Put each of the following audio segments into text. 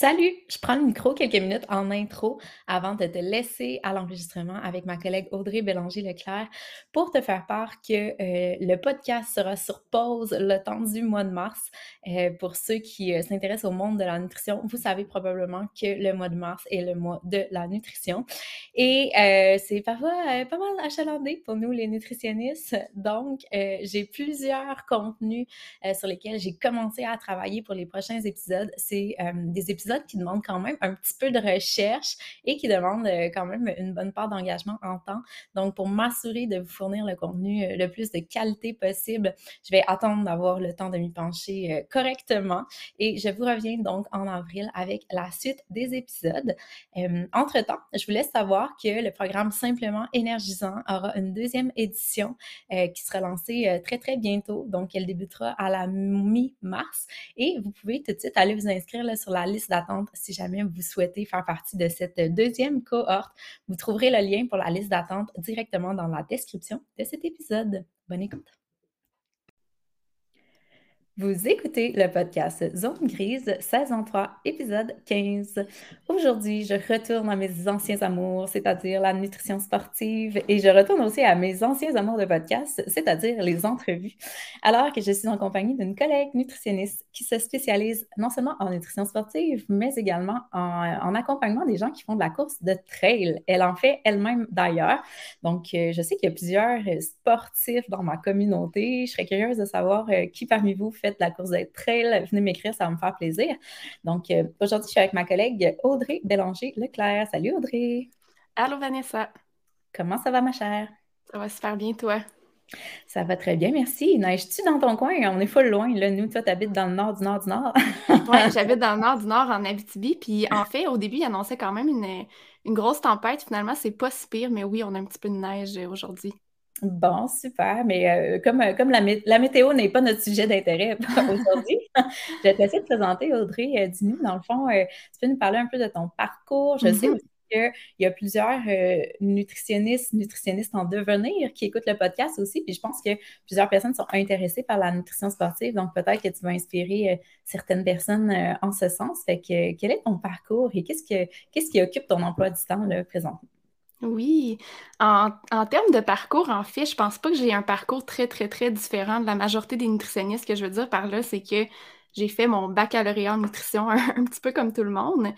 Salut! Je prends le micro quelques minutes en intro avant de te laisser à l'enregistrement avec ma collègue Audrey Bélanger-Leclerc pour te faire part que euh, le podcast sera sur pause le temps du mois de mars. Euh, pour ceux qui euh, s'intéressent au monde de la nutrition, vous savez probablement que le mois de mars est le mois de la nutrition. Et c'est parfois pas mal achalandé pour nous les nutritionnistes. Donc, j'ai plusieurs contenus sur lesquels j'ai commencé à travailler pour les prochains épisodes. C'est des épisodes qui demande quand même un petit peu de recherche et qui demande euh, quand même une bonne part d'engagement en temps. Donc, pour m'assurer de vous fournir le contenu euh, le plus de qualité possible, je vais attendre d'avoir le temps de m'y pencher euh, correctement et je vous reviens donc en avril avec la suite des épisodes. Entre-temps, je vous laisse savoir que le programme Simplement énergisant aura une deuxième édition qui sera lancée très, très bientôt. Donc, elle débutera à la mi-mars et vous pouvez tout de suite aller vous inscrire sur la liste d'attente si jamais vous souhaitez faire partie de cette deuxième cohorte. Vous trouverez le lien pour la liste d'attente directement dans la description de cet épisode. Bonne écoute! Vous écoutez le podcast Zone Grise, saison 3, épisode 15. Aujourd'hui, je retourne à mes anciens amours, c'est-à-dire la nutrition sportive, et je retourne aussi à mes anciens amours de podcast, c'est-à-dire les entrevues, alors que je suis en compagnie d'une collègue nutritionniste qui se spécialise non seulement en nutrition sportive, mais également en, accompagnement des gens qui font de la course de trail. Elle en fait elle-même d'ailleurs. Donc, euh, je sais qu'il y a plusieurs sportifs dans ma communauté. Je serais curieuse de savoir euh, qui parmi vous fait la course de trail, venez m'écrire, ça va me faire plaisir. Donc, euh, aujourd'hui, je suis avec ma collègue Audrey Bélanger-Leclerc. Salut Audrey. Allô Vanessa. Comment ça va, ma chère? Ça va super bien, toi? Ça va très bien, merci. Neiges-tu dans ton coin? On est full loin, là. Nous, toi, habites dans le nord du nord du nord. oui, j'habite dans le nord du nord, en Abitibi. Puis, en fait, au début, il annonçait quand même une, une grosse tempête. Finalement, c'est pas si pire, mais oui, on a un petit peu de neige aujourd'hui. Bon, super. Mais euh, comme, euh, comme la, météo n'est pas notre sujet d'intérêt aujourd'hui, je vais t'essayer de présenter Audrey euh, Dinu. Dans le fond, tu peux nous parler un peu de ton parcours. Je sais mm-hmm. aussi qu'il y a plusieurs nutritionnistes, nutritionnistes en devenir qui écoutent le podcast aussi. Puis je pense que plusieurs personnes sont intéressées par la nutrition sportive. Donc peut-être que tu vas inspirer certaines personnes en ce sens. Fait que quel est ton parcours et qu'est-ce, que, qu'est-ce qui occupe ton emploi du temps là, présentement? Oui, en, termes de parcours, en fait, je pense pas que j'ai un parcours très, très, très différent de la majorité des nutritionnistes. Ce que je veux dire par là, c'est que j'ai fait mon baccalauréat en nutrition un, petit peu comme tout le monde.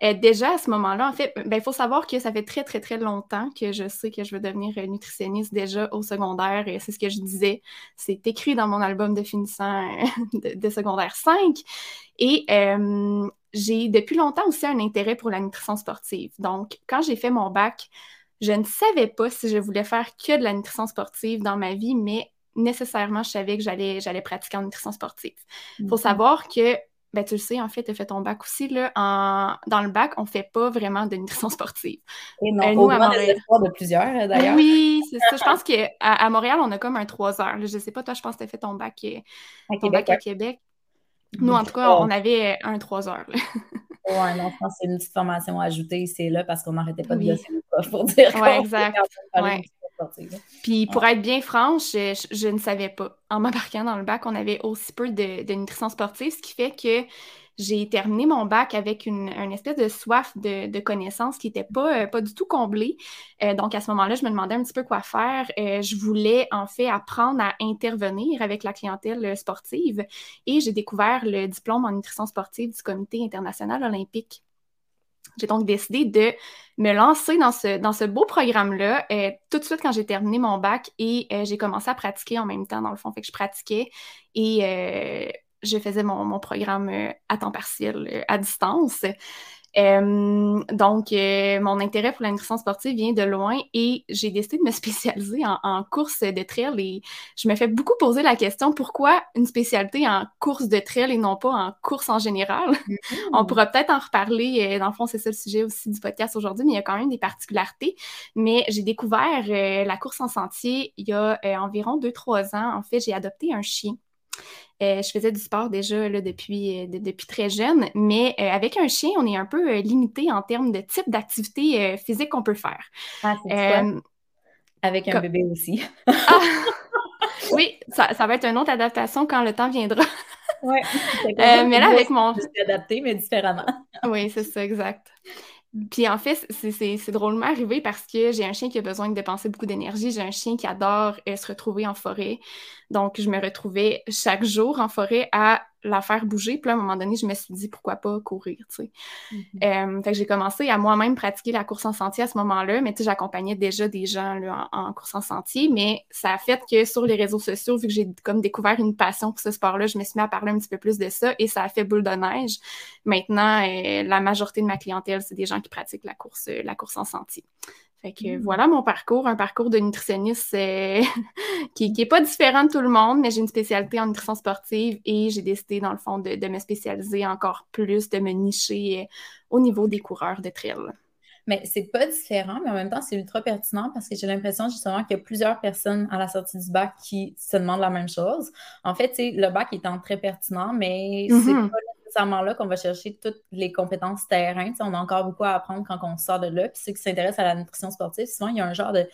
Et déjà à ce moment-là, en fait, ben, il faut savoir que ça fait très, très, très longtemps que je sais que je veux devenir nutritionniste déjà au secondaire. Et c'est ce que je disais. C'est écrit dans mon album de finissant de, secondaire 5. Et euh, j'ai depuis longtemps aussi un intérêt pour la nutrition sportive. Donc, quand j'ai fait mon bac, je ne savais pas si je voulais faire que de la nutrition sportive dans ma vie, mais nécessairement, je savais que j'allais, j'allais pratiquer en nutrition sportive. Il faut mhm. savoir que, ben, tu le sais, en fait, tu as fait ton bac aussi. Là, en... Dans le bac, on ne fait pas vraiment de nutrition sportive. Et non, euh, nous, à Montréal... de plusieurs, euh, d'ailleurs. Oui, c'est ça. Je pense qu'à à Montréal, on a comme un trois heures. Je ne sais pas, toi, je pense que tu as fait ton bac, euh, ton bac à Québec. Nous, en tout cas, on avait un trois heures. Oui, non, je pense que c'est une petite formation ajoutée, c'est là parce qu'on n'arrêtait pas de oui. le prof pour dire Oui, exact. Ouais. Puis pour être bien franche, je, ne savais pas. En m'embarquant dans le bac, on avait aussi peu de, nutrition sportive, ce qui fait que j'ai terminé mon bac avec une, espèce de soif de, connaissances qui n'était pas, euh, pas du tout comblée. Euh, donc à ce moment-là, je me demandais un petit peu quoi faire. Euh, je voulais en fait apprendre à intervenir avec la clientèle sportive et j'ai découvert le diplôme en nutrition sportive du Comité international olympique. J'ai donc décidé de me lancer dans ce, dans ce beau programme-là tout de suite quand j'ai terminé mon bac et j'ai commencé à pratiquer en même temps, dans le fond. Fait que je pratiquais et je faisais mon, programme euh, à temps partiel euh, à distance. Euh, donc, mon intérêt pour la nutrition sportive vient de loin et j'ai décidé de me spécialiser en, course de trail et je me fais beaucoup poser la question pourquoi une spécialité en course de trail et non pas en course en général? Mm-hmm. On pourra peut-être en reparler. Dans le fond, c'est ça le sujet aussi du podcast aujourd'hui, mais il y a quand même des particularités. Mais j'ai découvert la course en sentier il y a environ 2-3 ans. En fait, j'ai adopté un chien. Euh, je faisais du sport déjà là, depuis, euh, depuis très jeune, mais euh, avec un chien, on est un peu limité en termes de type d'activité physique qu'on peut faire. Ah, avec un bébé aussi. Ah! oui, ça, ça, va être une autre adaptation quand le temps viendra. oui. mais là, avec mon. adapté, mais différemment. oui, c'est ça, exact. Puis en fait, c'est drôlement arrivé parce que j'ai un chien qui a besoin de dépenser beaucoup d'énergie. J'ai un chien qui adore se retrouver en forêt. Donc, je me retrouvais chaque jour en forêt à la faire bouger. Puis à un moment donné, je me suis dit pourquoi pas courir, tu sais. Mm-hmm. Euh, fait que j'ai commencé à moi-même pratiquer la course en sentier à ce moment-là, mais tu sais, j'accompagnais déjà des gens là, en, course en sentier, mais ça a fait que sur les réseaux sociaux, vu que j'ai comme découvert une passion pour ce sport-là, je me suis mis à parler un petit peu plus de ça et ça a fait boule de neige. Maintenant, euh, la majorité de ma clientèle, c'est des gens qui pratiquent la course, euh, la course en sentier. Fait que mmh. voilà mon parcours, un parcours de nutritionniste euh, qui n'est pas différent de tout le monde, mais j'ai une spécialité en nutrition sportive et j'ai décidé, dans le fond, de, me spécialiser encore plus, de me nicher euh, au niveau des coureurs de trail. Mais c'est pas différent, mais en même temps, c'est ultra pertinent parce que j'ai l'impression justement qu'il y a plusieurs personnes à la sortie du bac qui se demandent la même chose. En fait, le bac étant très pertinent, mais c'est mmh pas nécessairement là qu'on va chercher toutes les compétences terrain. on a encore beaucoup à apprendre quand on sort de là. Puis ceux qui s'intéressent à la nutrition sportive, souvent, il y a un genre de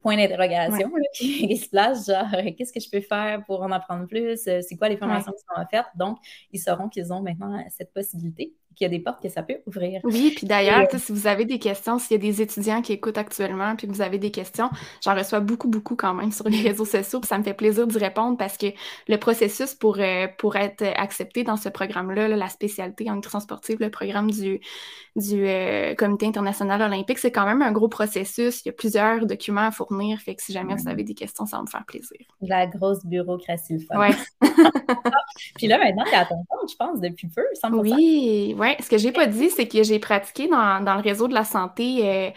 point d'interrogation qui, se place, genre qu'est-ce que je peux faire pour en apprendre plus? Euh, c'est quoi les formations qui sont offertes? Donc, ils sauront qu'ils ont maintenant cette possibilité qu'il y a des portes que ça peut ouvrir. Oui, puis d'ailleurs, si vous avez des questions, s'il y a des étudiants qui écoutent actuellement, puis que vous avez des questions, j'en reçois beaucoup, beaucoup quand même sur les réseaux sociaux, puis ça me fait plaisir d'y répondre parce que le processus pour, euh, pour être accepté dans ce programme-là, la spécialité en nutrition sportive, le programme du, du euh, Comité international olympique, c'est quand même un gros processus. Il y a plusieurs documents à fournir, fait que si jamais vous avez des questions, ça va me faire plaisir. La grosse bureaucratie, le fun. Ouais. puis là, maintenant, tu à ton compte, je pense, depuis peu, 100%. Oui, ce que j'ai pas dit, c'est que j'ai pratiqué dans, le réseau de la santé.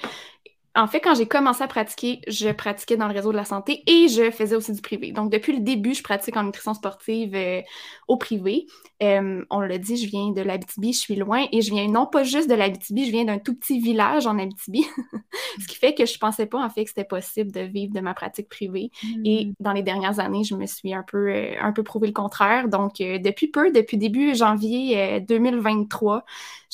En fait, quand j'ai commencé à pratiquer, je pratiquais dans le réseau de la santé et je faisais aussi du privé. Donc, depuis le début, je pratique en nutrition sportive euh, au privé. Euh, on l'a dit, je viens de l'Abitibi, je suis loin et je viens non pas juste de l'Abitibi, je viens d'un tout petit village en Abitibi. Ce qui fait que je pensais pas en fait que c'était possible de vivre de ma pratique privée. Et hmm. dans les dernières années, je me suis un peu, euh, un peu prouvé le contraire. Donc, depuis peu, depuis début janvier 2023,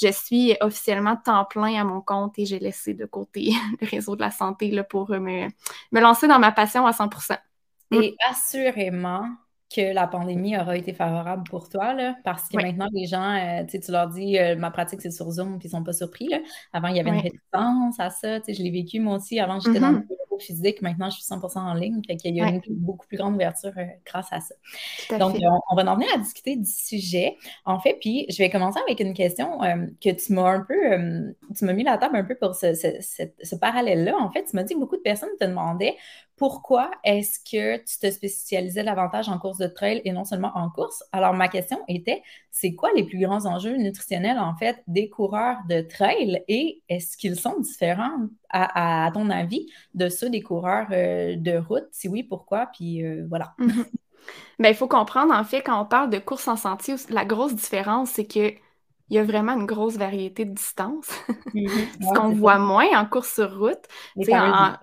je suis officiellement temps plein à mon compte et j'ai laissé de côté le réseau de la santé là, pour me, me lancer dans ma passion à 100% Et assurément, que la pandémie aura été favorable pour toi, là, parce que maintenant, les gens, euh, tu leur dis euh, ma pratique, c'est sur Zoom, puis ils sont pas surpris. Là. Avant, il y avait une réticence à ça. Je l'ai vécu moi aussi. Avant, j'étais dans mm-hmm. le bureau physique. Maintenant, je suis 100% en ligne. Fait qu'il y a une beaucoup plus grande ouverture euh, grâce à ça. Donc, on, va en venir à discuter du sujet. En fait, puis je vais commencer avec une question que tu m'as un peu, tu m'as mis la table un peu pour ce, ce parallèle-là. En fait, tu m'as dit que beaucoup de personnes te demandaient pourquoi est-ce que tu te spécialisais davantage en course de trail et non seulement en course? Alors, ma question était, c'est quoi les plus grands enjeux nutritionnels, en fait, des coureurs de trail et est-ce qu'ils sont différents, à, ton avis, de ceux des coureurs euh, de route? Si oui, pourquoi? Puis euh, voilà. Mhm. Ben, il faut comprendre, en fait, quand on parle de course en sentier, la grosse différence, c'est que il y a vraiment une grosse variété de distances. Mhm. Ce qu'on voit moins en course sur route. En,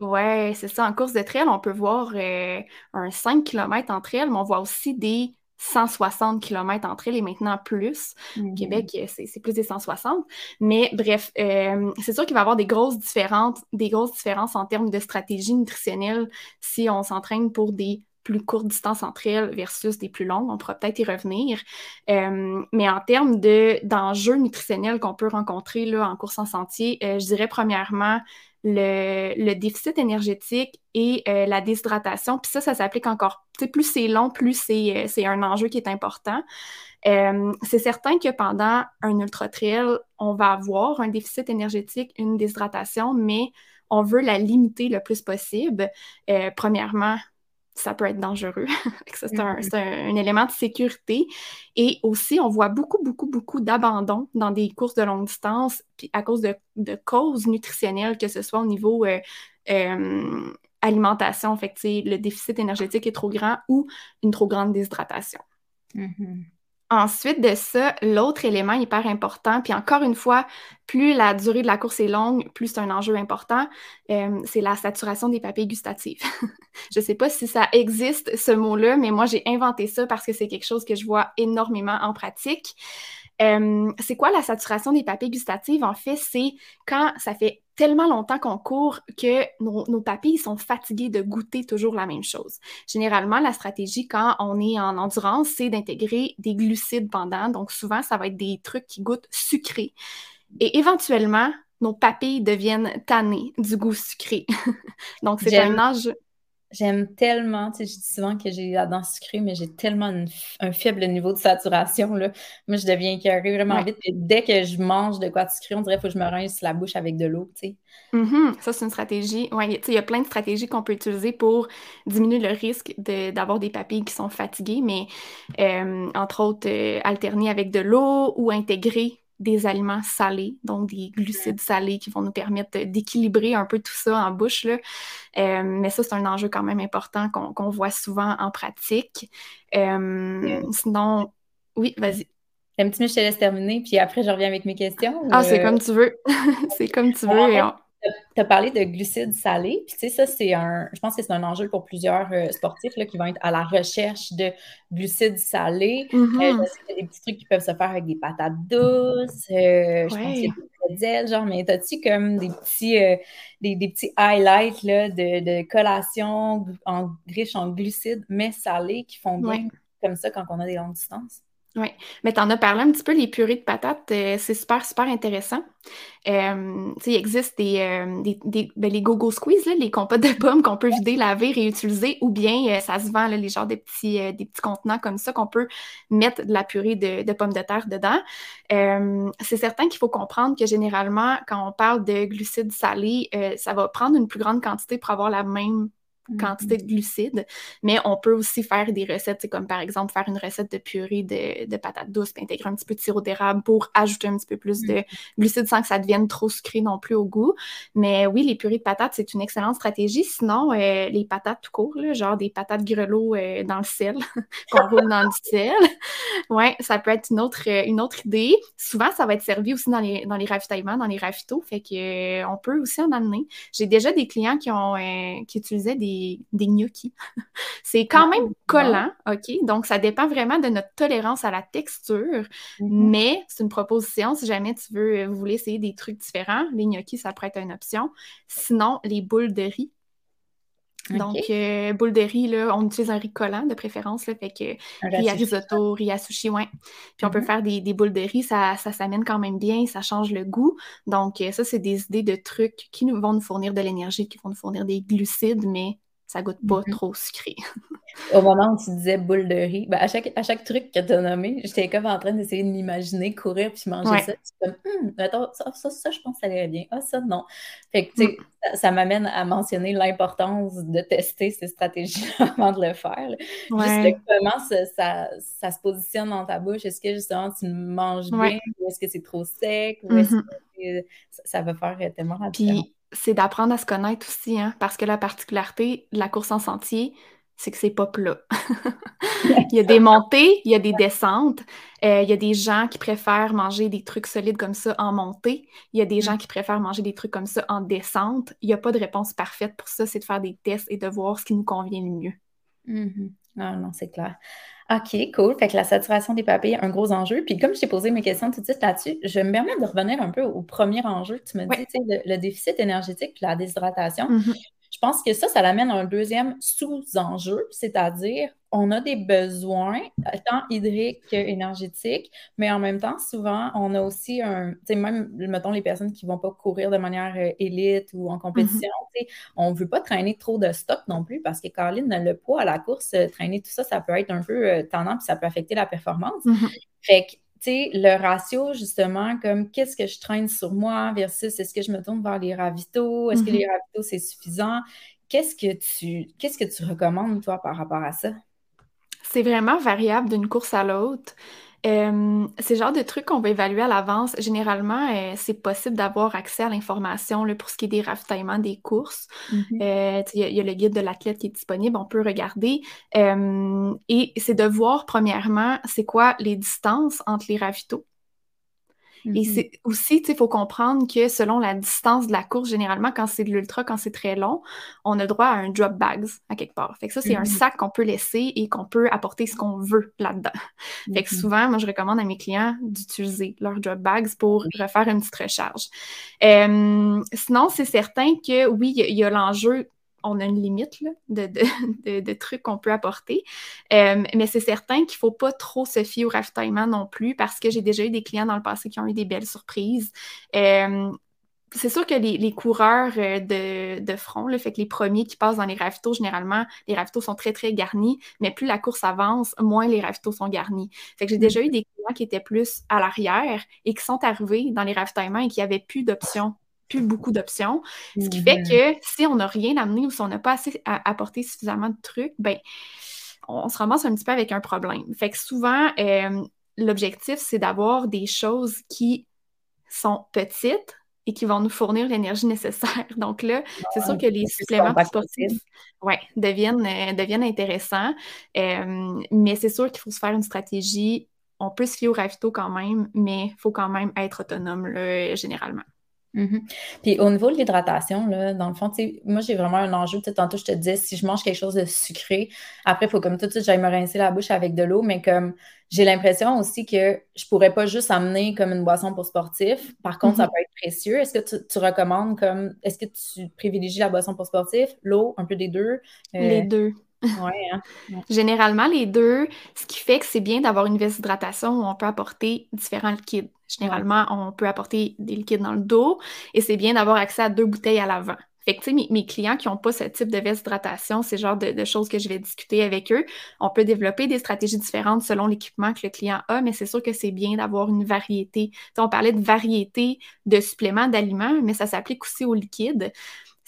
Ouais, c'est ça. En course de trail, on peut voir euh, un 5 km en trail, mais on voit aussi des 160 km entre elles et maintenant plus. Au mm-hmm. Québec, euh, c'est plus des 160. Mais bref, euh, c'est sûr qu'il va y avoir des grosses, différentes, des grosses différences en termes de stratégie nutritionnelle si on s'entraîne pour des plus courtes distances entre elles versus des plus longues. On pourra peut-être y revenir. Euh, mais en termes d'enjeux nutritionnels qu'on peut rencontrer là, en course en sentier, je dirais premièrement le, déficit énergétique et euh, la déshydratation. Puis ça, ça s'applique encore. Plus c'est long, plus c'est euh, un enjeu qui est important. Euh, c'est certain que pendant un ultra-trail, on va avoir un déficit énergétique, une déshydratation, mais on veut la limiter le plus possible. premièrement, ça peut être dangereux. c'est mm-hmm. un, élément de sécurité. Et aussi, on voit beaucoup, beaucoup, beaucoup d'abandon dans des courses de longue distance puis à cause de, causes nutritionnelles, que ce soit au niveau euh, euh, alimentation, fait le déficit énergétique est trop grand ou une trop grande déshydratation. Mm-hmm. Ensuite de ça, l'autre élément hyper important, puis encore une fois, plus la durée de la course est longue, plus c'est un enjeu important, euh, c'est la saturation des papilles gustatives. je ne sais pas si ça existe, ce mot-là, mais moi, j'ai inventé ça parce que c'est quelque chose que je vois énormément en pratique. Euh, c'est quoi la saturation des papilles gustatives? En fait, c'est quand ça fait tellement longtemps qu'on court que nos, papilles sont fatiguées de goûter toujours la même chose. Généralement, la stratégie quand on est en endurance, c'est d'intégrer des glucides pendant. Donc, souvent, ça va être des trucs qui goûtent sucré. Et éventuellement, nos papilles deviennent tannées du goût sucré. Donc, c'est un âge. J'aime tellement, tu sais, je dis souvent que j'ai la dent sucrée, mais j'ai tellement un faible niveau de saturation, là. Moi, je deviens écœurée vraiment vite. Et dès que je mange de quoi de sucré, on dirait qu'il faut que je me rince la bouche avec de l'eau, tu sais. Mm-hmm. Ça, c'est une stratégie. Oui, tu sais, il y a plein de stratégies qu'on peut utiliser pour diminuer le risque d'avoir des papilles qui sont fatiguées, mais euh, entre autres, euh, alterner avec de l'eau ou intégrer des aliments salés, donc des glucides salés qui vont nous permettre d'équilibrer un peu tout ça en bouche. Là. Euh, mais ça, c'est un enjeu quand même important qu'on voit souvent en pratique. Euh, sinon, oui, vas-y. Un petit je te laisse terminer, puis après, je reviens avec mes questions. Ah, c'est comme tu veux. c'est comme tu veux. Tu as parlé de glucides salés, puis tu sais, ça, c'est un, je pense que c'est un enjeu pour plusieurs euh, sportifs là, qui vont être à la recherche de glucides salés. Euh, je sais qu'il y a des petits trucs qui peuvent se faire avec des patates douces, euh, je pense qu'il y a des pretzels, genre, mais as-tu comme des petits, des, petits highlights là, de, de collation en, riches en glucides, mais salés, qui font bien comme ça quand on a des longues distances? Oui, mais tu en as parlé un petit peu, les purées de patates, euh, c'est super, super intéressant. Euh, il existe des, euh, ben, les go-go squeeze, les compotes de pommes qu'on peut vider, laver, réutiliser, ou bien ça se vend, les genres de petits, des petits contenants comme ça qu'on peut mettre de la purée de, pommes de terre dedans. c'est certain qu'il faut comprendre que généralement, quand on parle de glucides salés, ça va prendre une plus grande quantité pour avoir la même quantité de glucides, mais on peut aussi faire des recettes, comme par exemple faire une recette de purée de, patates douces, puis intégrer un petit peu de sirop d'érable pour ajouter un petit peu plus de glucides sans que ça devienne trop sucré non plus au goût. Mais oui, les purées de patates, c'est une excellente stratégie. Sinon, euh, les patates tout court, genre des patates grelots euh, dans le sel, qu'on roule dans du sel, ouais, ça peut être une autre, euh, une autre idée. Souvent, ça va être servi aussi dans les, dans les ravitaillements, dans les ravitaux, fait que on peut aussi en amener. J'ai déjà des clients qui ont qui utilisaient des des, gnocchis. c'est quand même collant, OK? Donc, ça dépend vraiment de notre tolérance à la texture, mm-hmm. mais c'est une proposition. Si jamais tu veux, vous voulez essayer des trucs différents, les gnocchis, ça pourrait être une option. Sinon, les boules de riz. Donc, euh, boules de riz, là, on utilise un riz collant de préférence, là, fait que riz à risotto, riz à sushi, ouais. Puis on peut mm-hmm. faire des, boules de riz, ça, ça s'amène quand même bien, ça change le goût. Donc, euh, ça, c'est des idées de trucs qui nous, vont nous fournir de l'énergie, qui vont nous fournir des glucides, mais ça goûte pas mm-hmm. trop sucré. Au moment où tu disais boule de riz, ben à, chaque, à chaque truc que tu as nommé, j'étais comme en train d'essayer de m'imaginer courir puis manger ça. Puis comme, hum, attends, ça, ça, je pense que ça irait bien. Ah, ça, non. Fait que, tu sais, mm. ça, m'amène à mentionner l'importance de tester ces stratégies avant de le faire. Juste comment ça, ça, se positionne dans ta bouche. Est-ce que justement tu manges bien ou est-ce que c'est trop sec ou est-ce mm-hmm. que ça, va faire tellement rapidement? C'est d'apprendre à se connaître aussi, hein, parce que la particularité de la course en sentier, c'est que c'est pas plat. il y a des montées, il y a des descentes. Euh, il y a des gens qui préfèrent manger des trucs solides comme ça en montée. Il y a des gens mm. qui préfèrent manger des trucs comme ça en descente. Il n'y a pas de réponse parfaite pour ça. C'est de faire des tests et de voir ce qui nous convient le mieux. Mm-hmm. Ah non, c'est clair. OK, cool. Fait que la saturation des papilles, un gros enjeu. Puis comme je t'ai posé mes questions tout de suite là-dessus, je me permets de revenir un peu au premier enjeu que tu me dis, tu sais, le, déficit énergétique puis la déshydratation. Mm-hmm. Je pense que ça, ça l'amène à un deuxième sous-enjeu, c'est-à-dire on a des besoins tant hydriques qu'énergétiques, mais en même temps, souvent, on a aussi un, tu sais, même, mettons, les personnes qui ne vont pas courir de manière euh, élite ou en compétition, mm-hmm. on ne veut pas traîner trop de stock non plus parce que Caroline, le poids à la course, euh, traîner tout ça, ça peut être un peu euh, tendant puis ça peut affecter la performance. Mm-hmm. Fait que sais, le ratio, justement, comme qu'est-ce que je traîne sur moi versus est-ce que je me tourne vers les ravitaux? Est-ce que les mm-hmm. ravitaux, c'est suffisant? Qu'est-ce que tu qu'est-ce que tu recommandes, toi, par rapport à ça? C'est vraiment variable d'une course à l'autre. Euh, c'est le genre de trucs qu'on va évaluer à l'avance. Généralement, euh, c'est possible d'avoir accès à l'information pour ce qui est des ravitaillements des courses. Mm-hmm. Euh, il y, a le guide de l'athlète qui est disponible, on peut regarder. et c'est de voir, premièrement, c'est quoi les distances entre les ravitaux. Et mm-hmm. c'est aussi, il faut comprendre que selon la distance de la course, généralement, quand c'est de l'ultra, quand c'est très long, on a droit à un drop bags à quelque part. Fait que ça, c'est un mm-hmm. sac qu'on peut laisser et qu'on peut apporter ce qu'on veut là-dedans. Fait que mm-hmm. souvent, moi, je recommande à mes clients d'utiliser leur drop bags pour refaire une petite recharge. sinon, c'est certain que oui, il y a l'enjeu on a une limite de, trucs qu'on peut apporter. Euh, mais c'est certain qu'il ne faut pas trop se fier au ravitaillement non plus parce que j'ai déjà eu des clients dans le passé qui ont eu des belles surprises. Euh, c'est sûr que les, coureurs euh, de, front, le fait que les premiers qui passent dans les ravitaux, généralement, les ravitaux sont très, très garnis, mais plus la course avance, moins les ravitaux sont garnis. Fait que j'ai déjà eu des clients qui étaient plus à l'arrière et qui sont arrivés dans les ravitaillements et qui n'avaient plus d'options plus beaucoup d'options. Ce qui fait que si on n'a rien amené ou si on n'a pas assez apporté suffisamment de trucs, ben on se ramasse un petit peu avec un problème. Fait que souvent, euh, l'objectif, c'est d'avoir des choses qui sont petites et qui vont nous fournir l'énergie nécessaire. Donc là, c'est sûr que les suppléments sportifs ouais, deviennent, euh, deviennent intéressants, euh, mais c'est sûr qu'il faut se faire une stratégie. On peut se fier au ravito quand même, mais il faut quand même être autonome là, généralement. Mhm. Puis au niveau de l'hydratation, dans le fond, moi j'ai vraiment un enjeu. Tantôt, je te disais, si je mange quelque chose de sucré, après, il faut comme tout de suite, j'aille me rincer la bouche avec de l'eau, mais comme j'ai l'impression aussi que je pourrais pas juste amener comme une boisson pour sportif. Par contre, ça mhm. peut être précieux. Est-ce que tu, recommandes comme est-ce que tu privilégies la boisson pour sportif, l'eau, un peu des deux? Les euh, Hein, ouais, Généralement, les deux, ce qui fait que c'est bien d'avoir une d'hydratation où on peut apporter différents liquides. Généralement, on peut apporter des liquides dans le dos et c'est bien d'avoir accès à deux bouteilles à l'avant. Fait que, tu sais, mes, clients qui n'ont pas ce type de veste d'hydratation, c'est le genre de, choses que je vais discuter avec eux. On peut développer des stratégies différentes selon l'équipement que le client a, mais c'est sûr que c'est bien d'avoir une variété. on parlait de variété de suppléments d'aliments, mais ça s'applique aussi aux liquides.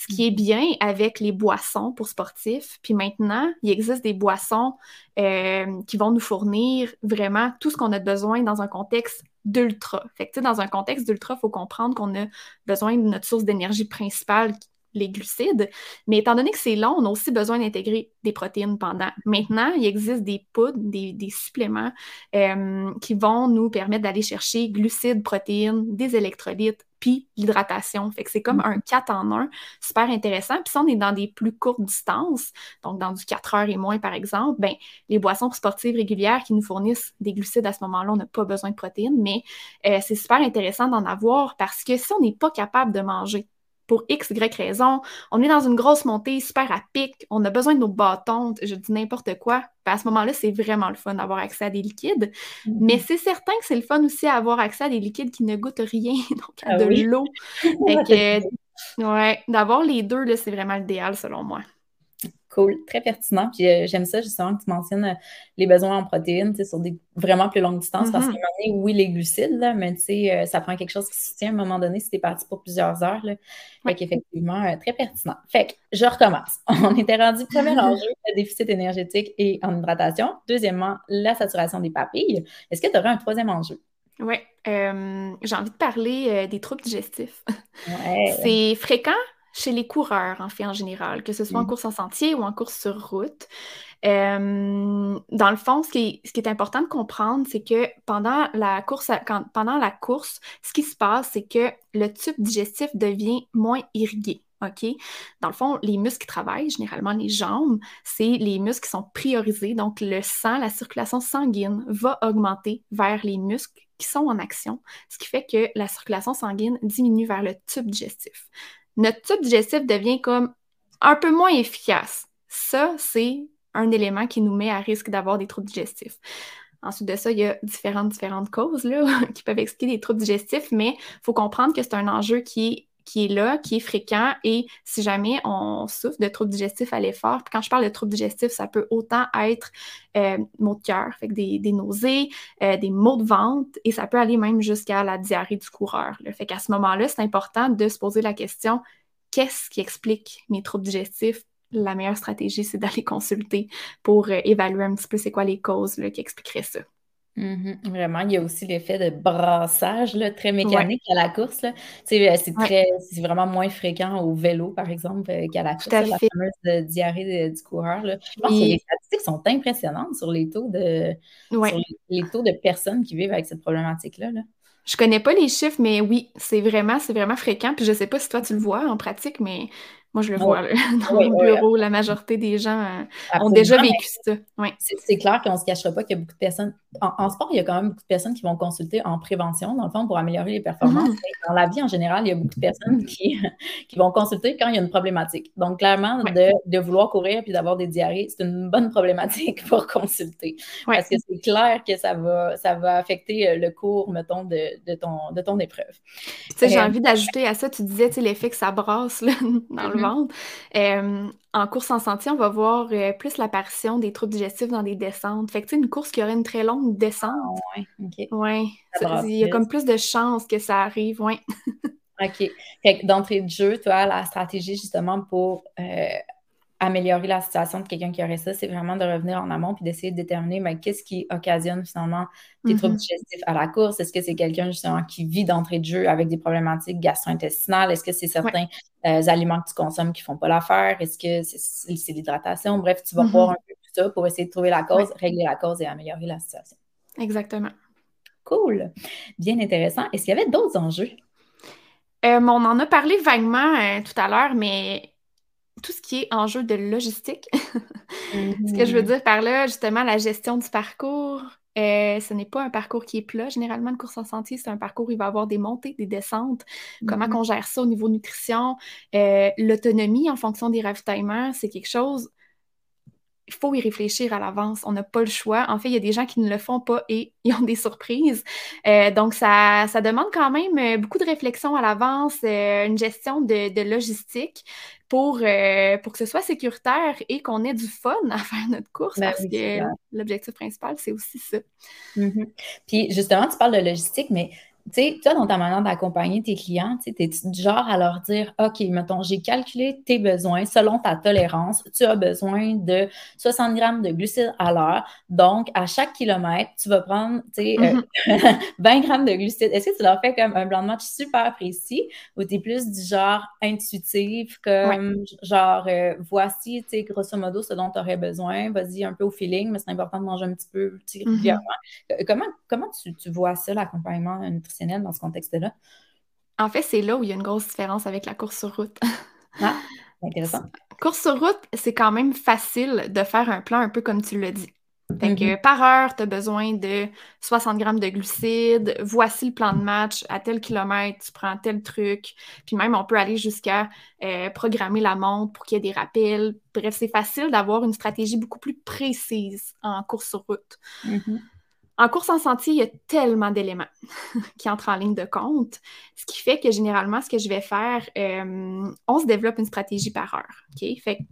Ce qui est bien avec les boissons pour sportifs, puis maintenant, il existe des boissons euh, qui vont nous fournir vraiment tout ce qu'on a besoin dans un contexte d'ultra. Fait que, dans un contexte d'ultra, il faut comprendre qu'on a besoin de notre source d'énergie principale, les glucides. Mais étant donné que c'est long, on a aussi besoin d'intégrer des protéines pendant. Maintenant, il existe des poudres, des, suppléments euh, qui vont nous permettre d'aller chercher glucides, protéines, des électrolytes, puis l'hydratation. Fait que c'est comme un 4 en 1, super intéressant. Puis si on est dans des plus courtes distances, donc dans du 4 heures et moins par exemple, ben les boissons sportives régulières qui nous fournissent des glucides à ce moment-là, on n'a pas besoin de protéines, mais euh, c'est super intéressant d'en avoir parce que si on n'est pas capable de manger pour X, Y raison. On est dans une grosse montée super à pic, on a besoin de nos bâtons, je dis n'importe quoi. à ce moment-là, c'est vraiment le fun d'avoir accès à des liquides. Mm-hmm. Mais c'est certain que c'est le fun aussi d'avoir accès à des liquides qui ne goûtent rien, donc à ah de l'eau. ouais, d'avoir les deux, c'est vraiment l'idéal selon moi. Cool, très pertinent. Puis euh, j'aime ça justement que tu mentionnes euh, les besoins en protéines sur des vraiment plus longues distances parce mm-hmm. qu'à un moment donné, oui, les glucides, là, mais tu sais, euh, ça prend quelque chose qui se tient à un moment donné si tu es parti pour plusieurs heures. Là. Fait qu'effectivement, très pertinent. Fait que je recommence. On était rendu premier enjeu, le déficit énergétique et en hydratation. Deuxièmement, la saturation des papilles. Est-ce que tu aurais un troisième enjeu? Oui, j'ai envie de parler des troubles digestifs. C'est fréquent chez les coureurs, en fait, en général, que ce soit en mm. course en sentier ou en course sur route. Euh, dans le fond, ce qui, est, ce qui est important de comprendre, c'est que pendant la course, pendant la course, ce qui se passe, c'est que le tube digestif devient moins irrigué. OK? Dans le fond, les muscles qui travaillent, généralement les jambes, c'est les muscles qui sont priorisés. Donc, le sang, la circulation sanguine va augmenter vers les muscles qui sont en action, ce qui fait que la circulation sanguine diminue vers le tube digestif. Notre tube digestif devient comme un peu moins efficace. Ça, c'est un élément qui nous met à risque d'avoir des troubles digestifs. Ensuite de ça, il y a différentes, différentes causes qui peuvent expliquer des troubles digestifs, mais il faut comprendre que c'est un enjeu qui est qui est là, qui est fréquent, et si jamais on souffre de troubles digestifs à l'effort, puis quand je parle de troubles digestifs, ça peut autant être euh, maux de cœur, fait des, nausées, euh, des maux de ventre, et ça peut aller même jusqu'à la diarrhée du coureur. Là. Fait qu'à ce moment-là, c'est important de se poser la question qu'est-ce qui explique mes troubles digestifs? La meilleure stratégie, c'est d'aller consulter pour euh, évaluer un petit peu c'est quoi les causes qui expliqueraient ça. Mm-hmm. Vraiment, il y a aussi l'effet de brassage là, très mécanique à la course. Euh, c'est vraiment moins fréquent au vélo, par exemple, euh, qu'à la course, la fameuse diarrhée du coureur. Je pense que les statistiques sont impressionnantes sur les taux de les, taux de personnes qui vivent avec cette problématique-là. Là. Je connais pas les chiffres, mais oui, c'est vraiment, c'est vraiment fréquent. Puis je sais pas si toi tu le vois en pratique, mais moi, je le vois dans mon bureau, la majorité des gens euh, ont déjà vécu ça. C'est clair qu'on ne se cachera pas qu'il y a beaucoup de personnes. En, sport, il y a quand même beaucoup de personnes qui vont consulter en prévention, dans le fond, pour améliorer les performances. Mm-hmm. Dans la vie, en général, il y a beaucoup de personnes qui, qui vont consulter quand il y a une problématique. Donc, clairement, de, de, vouloir courir puis d'avoir des diarrhées, c'est une bonne problématique pour consulter. Parce que c'est clair que ça va, ça va affecter euh, le cours, mettons, de, de ton, de ton épreuve. Tu sais, j'ai envie d'ajouter à ça, tu disais, l'effet que ça brasse là, dans le Mm-hmm. en course en sentier, on va voir euh, plus l'apparition des troubles digestifs dans des descentes. Fait que, tu sais, une course qui aurait une très longue descente. Ah, ouais, Il y a comme plus de chances que ça arrive, ouais. OK. Fait que d'entrée de jeu, toi, la stratégie justement pour euh, améliorer la situation de quelqu'un qui aurait ça, c'est vraiment de revenir en amont puis d'essayer de déterminer mais qu'est-ce qui occasionne finalement des troubles mm-hmm. digestifs à la course? Est-ce que c'est quelqu'un justement qui vit d'entrée de jeu avec des problématiques gastro-intestinales? Est-ce que c'est certains euh, aliments que tu consommes qui font pas l'affaire? Est-ce que c'est l'hydratation? Bref, tu vas voir un peu tout ça pour essayer de trouver la cause, régler la cause et améliorer la situation. Exactement. Cool. Bien intéressant. Est-ce qu'il y avait d'autres enjeux? Euh, on en a parlé vaguement euh, tout à l'heure, mais tout ce qui est enjeu de logistique. ce que je veux mm-hmm. dire par là, justement, la gestion du parcours. Euh, ce n'est pas un parcours qui est plat. Généralement, une course en sentier, c'est un parcours où il va y avoir des montées, des descentes. Comment mm-hmm. on gère ça au niveau nutrition? Euh, l'autonomie en fonction des ravitaillements, c'est quelque chose il faut y réfléchir à l'avance. On n'a pas le choix. En fait, il y a des gens qui ne le font pas et ils ont des surprises. Euh, donc, ça, ça, demande quand même euh, beaucoup de réflexion à l'avance, euh, une gestion de, logistique pour, pour que ce soit sécuritaire et qu'on ait du fun à faire notre course ben parce que l'objectif principal, c'est aussi ça. Mm-hmm. Puis, justement, tu parles de logistique, mais sais, toi, dans ta manière d'accompagner tes clients, tu es du genre à leur dire, OK, mettons, j'ai calculé tes besoins selon ta tolérance. Tu as besoin de 60 grammes de glucides à l'heure. Donc, à chaque kilomètre, tu vas prendre, tu sais, 20 mm-hmm. grammes de glucides. Est-ce que tu leur fais comme un blanc de match super précis ou tu es plus du genre intuitif, comme genre, euh, voici, tu sais, grosso modo, ce dont tu aurais besoin. Vas-y un peu au feeling, mais c'est important de manger un petit peu, mm-hmm. régulièrement. Euh, comment, comment tu, tu vois ça, l'accompagnement dans ce contexte-là? En fait, c'est là où il y a une grosse différence avec la course sur route. ah, intéressant. Course sur route, c'est quand même facile de faire un plan un peu comme tu l'as dit. Fait que mm-hmm. par heure, tu as besoin de 60 grammes de glucides. Voici le plan de match. À tel kilomètre, tu prends tel truc. Puis même, on peut aller jusqu'à euh, programmer la montre pour qu'il y ait des rappels. Bref, c'est facile d'avoir une stratégie beaucoup plus précise en course sur route. Mm-hmm. En course en sentier, il y a tellement d'éléments qui entrent en ligne de compte, ce qui fait que généralement, ce que je vais faire, euh, on se développe une stratégie par heure.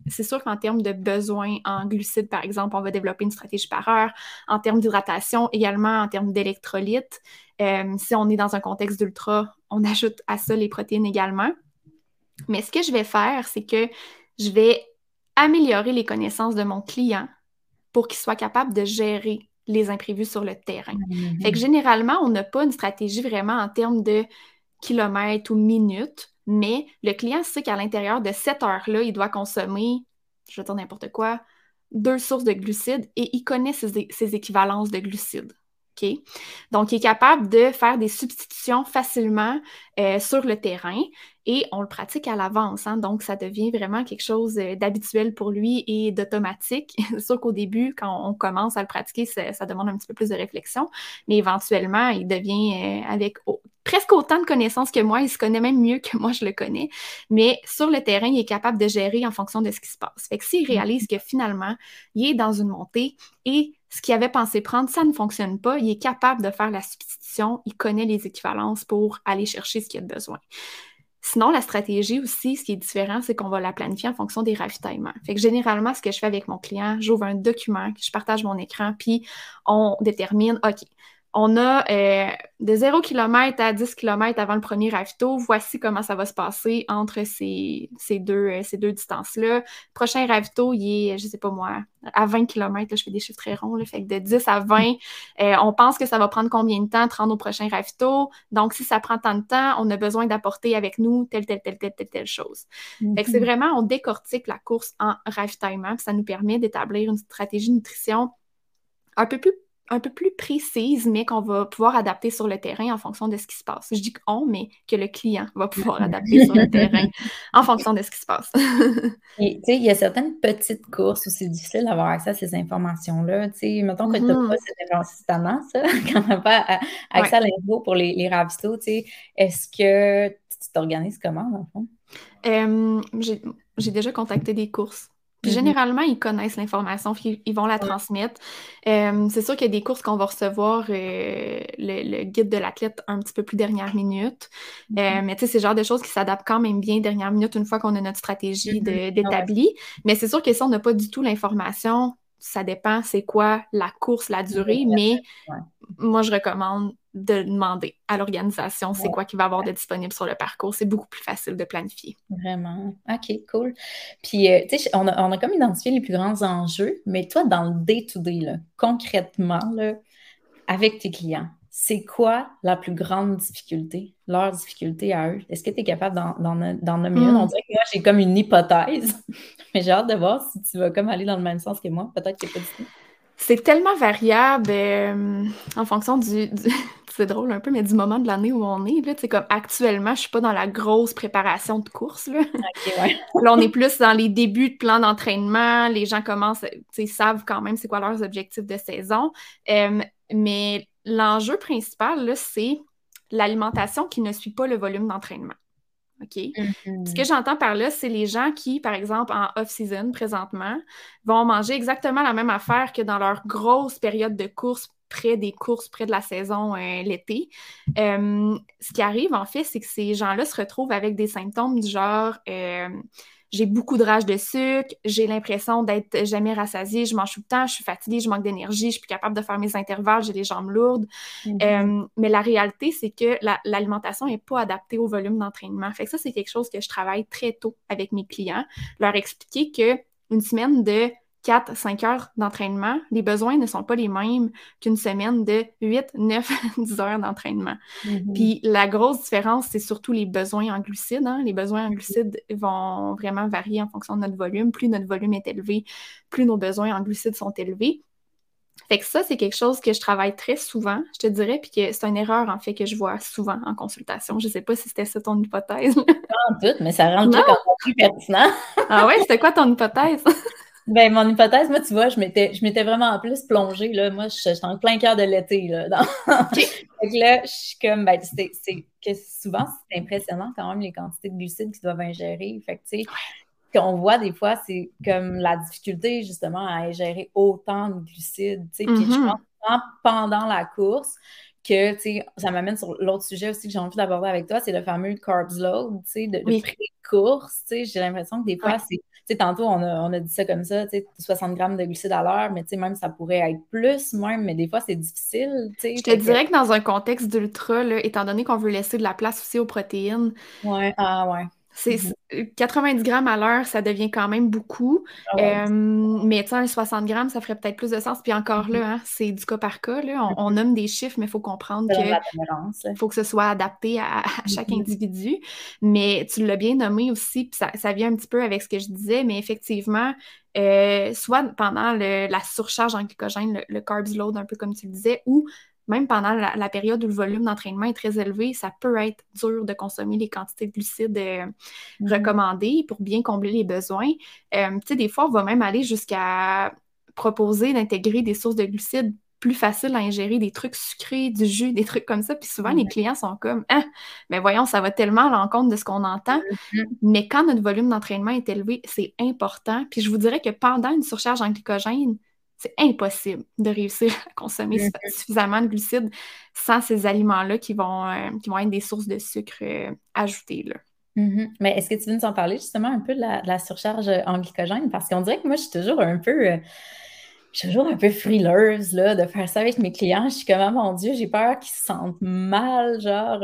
C'est sûr qu'en termes de besoins en glucides, par exemple, on va développer une stratégie par heure. En termes d'hydratation, également en termes d'électrolytes. Euh, si on est dans un contexte d'ultra, on ajoute à ça les protéines également. Mais ce que je vais faire, c'est que je vais améliorer les connaissances de mon client pour qu'il soit capable de gérer les imprévus sur le terrain. Mm-hmm. Fait que généralement, on n'a pas une stratégie vraiment en termes de kilomètres ou minutes, mais le client sait qu'à l'intérieur de cette heure-là, il doit consommer, je vais dire n'importe quoi, deux sources de glucides et il connaît ses, équivalences de glucides. Donc, il est capable de faire des substitutions facilement euh, sur le terrain et on le pratique à l'avance. Hein. donc, ça devient vraiment quelque chose euh, d'habituel pour lui et d'automatique. C'est sûr qu'au début, quand on commence à le pratiquer, ça, demande un petit peu plus de réflexion, mais éventuellement, il devient euh, avec presque autant de connaissances que moi. Il se connaît même mieux que moi, je le connais. Mais sur le terrain, il est capable de gérer en fonction de ce qui se passe. Fait que s'il mm-hmm. réalise que finalement, il est dans une montée et ce qu'il avait pensé prendre, ça ne fonctionne pas, il est capable de faire la substitution, il connaît les équivalences pour aller chercher ce qu'il a besoin. Sinon, la stratégie aussi, ce qui est différent, c'est qu'on va la planifier en fonction des ravitaillements. Fait que généralement, ce que je fais avec mon client, j'ouvre un document, je partage mon écran, puis on détermine, OK, on a euh, de 0 km à 10 km avant le premier ravito. Voici comment ça va se passer entre ces, deux, euh, ces deux distances-là. Prochain ravito, il est, je sais pas moi, à 20 km. je fais des chiffres très ronds. Là, fait que de 10 à 20, euh, on pense que ça va prendre combien de temps de rendre au prochain ravito? Donc, si ça prend tant de temps, on a besoin d'apporter avec nous telle, telle, telle, telle, telle, telle chose. Fait que c'est mhm. vraiment, on décortique la course en ravitaillement. ça nous permet d'établir une stratégie de nutrition un peu plus un peu plus précise, mais qu'on va pouvoir adapter sur le terrain en fonction de ce qui se passe. Je dis qu'on, mais que le client va pouvoir adapter sur le terrain en fonction de ce qui se passe. il y a certaines petites courses où c'est difficile d'avoir accès à ces informations-là. Mettons que tu n'as mm-hmm. pas cette information, ça, quand tu n'as pas accès à l'info pour les, les ravitaux, est-ce que tu t'organises comment, dans le fond? Euh, j'ai déjà contacté des courses puis mm-hmm. généralement, ils connaissent l'information, ils vont la transmettre. Euh, c'est sûr qu'il y a des courses qu'on va recevoir euh, le, guide de l'athlète un petit peu plus dernière minute. Euh, mm-hmm. mais tu sais, c'est le genre de choses qui s'adaptent quand même bien dernière minute une fois qu'on a notre stratégie mm-hmm. d'établi. Mais c'est sûr que si on n'a pas du tout l'information, ça dépend c'est quoi la course, la durée, mais moi, je recommande de demander à l'organisation c'est quoi qui va avoir de disponible sur le parcours. C'est beaucoup plus facile de planifier. Vraiment. OK, cool. Puis, euh, tu sais, on a, on a, comme identifié les plus grands enjeux, mais toi, dans le day-to-day, concrètement, là, avec tes clients, c'est quoi la plus grande difficulté, leur difficulté à eux? Est-ce que tu es capable d'en nommer une? On hmm. dirait que moi, j'ai comme une hypothèse, mais j'ai hâte de voir si tu vas comme aller dans le même sens que moi. Peut-être que pas du tout. C'est tellement variable euh, en fonction du, c'est drôle un peu, mais du moment de l'année où on est. Là, comme actuellement, je suis pas dans la grosse préparation de course. Là. là, on est plus dans les débuts de plan d'entraînement. Les gens commencent, savent quand même c'est quoi leurs objectifs de saison. Euh, mais l'enjeu principal, c'est l'alimentation qui ne suit pas le volume d'entraînement. OK? Mm-hmm. Ce que j'entends par là, c'est les gens qui, par exemple, en off-season présentement, vont manger exactement la même affaire que dans leur grosse période de course près des courses, près de la saison euh, l'été. Euh, ce qui arrive, en fait, c'est que ces gens-là se retrouvent avec des symptômes du genre euh, j'ai beaucoup de rage de sucre, j'ai l'impression d'être jamais rassasiée, je mange tout le temps, je suis fatiguée, je manque d'énergie, je suis plus capable de faire mes intervalles, j'ai les jambes lourdes. Euh, mais la réalité, c'est que l'alimentation n'est pas adaptée au volume d'entraînement. Fait que ça, c'est quelque chose que je travaille très tôt avec mes clients, leur expliquer que une semaine de 4, 5 heures d'entraînement, les besoins ne sont pas les mêmes qu'une semaine de 8, 9, 10 heures d'entraînement. Mm-hmm. Puis la grosse différence, c'est surtout les besoins en glucides. Hein. Les besoins en glucides vont vraiment varier en fonction de notre volume. Plus notre volume est élevé, plus nos besoins en glucides sont élevés. Fait que ça, c'est quelque chose que je travaille très souvent, je te dirais, puis que c'est une erreur, en fait, que je vois souvent en consultation. Je sais pas si c'était ça ton hypothèse. Pas en doute, mais ça rend le truc encore plus pertinent. ah ouais, c'était quoi ton hypothèse? Ben, mon hypothèse, moi, tu vois, je m'étais, je m'étais vraiment en plus plongée, là. Moi, je, suis en plein cœur de l'été, là. Dans... que là, je suis comme, ben, c'est, que souvent, c'est impressionnant quand même les quantités de glucides qu'ils doivent ingérer. Fait que, tu sais, qu'on voit des fois, c'est comme la difficulté, justement, à ingérer autant de glucides, tu sais. Puis je mm-hmm. pense pendant la course, que, tu sais, ça m'amène sur l'autre sujet aussi que j'ai envie d'aborder avec toi, c'est le fameux carbs load, tu sais, de, pré-course, tu sais, j'ai l'impression que des fois, c'est sais, tantôt, on a, dit ça comme ça, tu sais, 60 grammes de glucides à l'heure, mais tu sais, même ça pourrait être plus, même, mais des fois, c'est difficile, tu sais. Je te dirais que dans un contexte d'ultra, étant donné qu'on veut laisser de la place aussi aux protéines. Ouais, ah ouais. C'est 90 mhm. grammes à l'heure, ça devient quand même beaucoup. Ah euh, mais tu sais, 60 grammes, ça ferait peut-être plus de sens. Puis encore mhm. là, hein, c'est du cas par cas. Là. On, mhm. nomme des chiffres, mais il faut comprendre que faut que ce soit adapté à, chaque individu. Mais tu l'as bien nommé aussi, puis ça, vient un petit peu avec ce que je disais, mais effectivement, euh, soit pendant la surcharge en glycogène, le, le, carbs load, un peu comme tu le disais, ou même pendant la, période où le volume d'entraînement est très élevé, ça peut être dur de consommer les quantités de glucides euh, mm-hmm. recommandées pour bien combler les besoins. Euh, tu sais, des fois, on va même aller jusqu'à proposer d'intégrer des sources de glucides plus faciles à ingérer, des trucs sucrés, du jus, des trucs comme ça. Puis souvent, les clients sont comme Ah, mais voyons, ça va tellement à l'encontre de ce qu'on entend. Mm-hmm. Mais quand notre volume d'entraînement est élevé, c'est important. Puis je vous dirais que pendant une surcharge en glycogène, c'est impossible de réussir à consommer mm-hmm. suffisamment de glucides sans ces aliments-là qui, vont euh, qui vont être des sources de sucre euh, ajoutées. Là. Mm-hmm. Mais est-ce que tu veux nous en parler justement un peu de la, surcharge en glycogène? Parce qu'on dirait que moi, je suis toujours un peu. Euh, je suis toujours un peu frileuse là, de faire ça avec mes clients. Je suis comme, oh mon Dieu, j'ai peur qu'ils se sentent mal. Genre,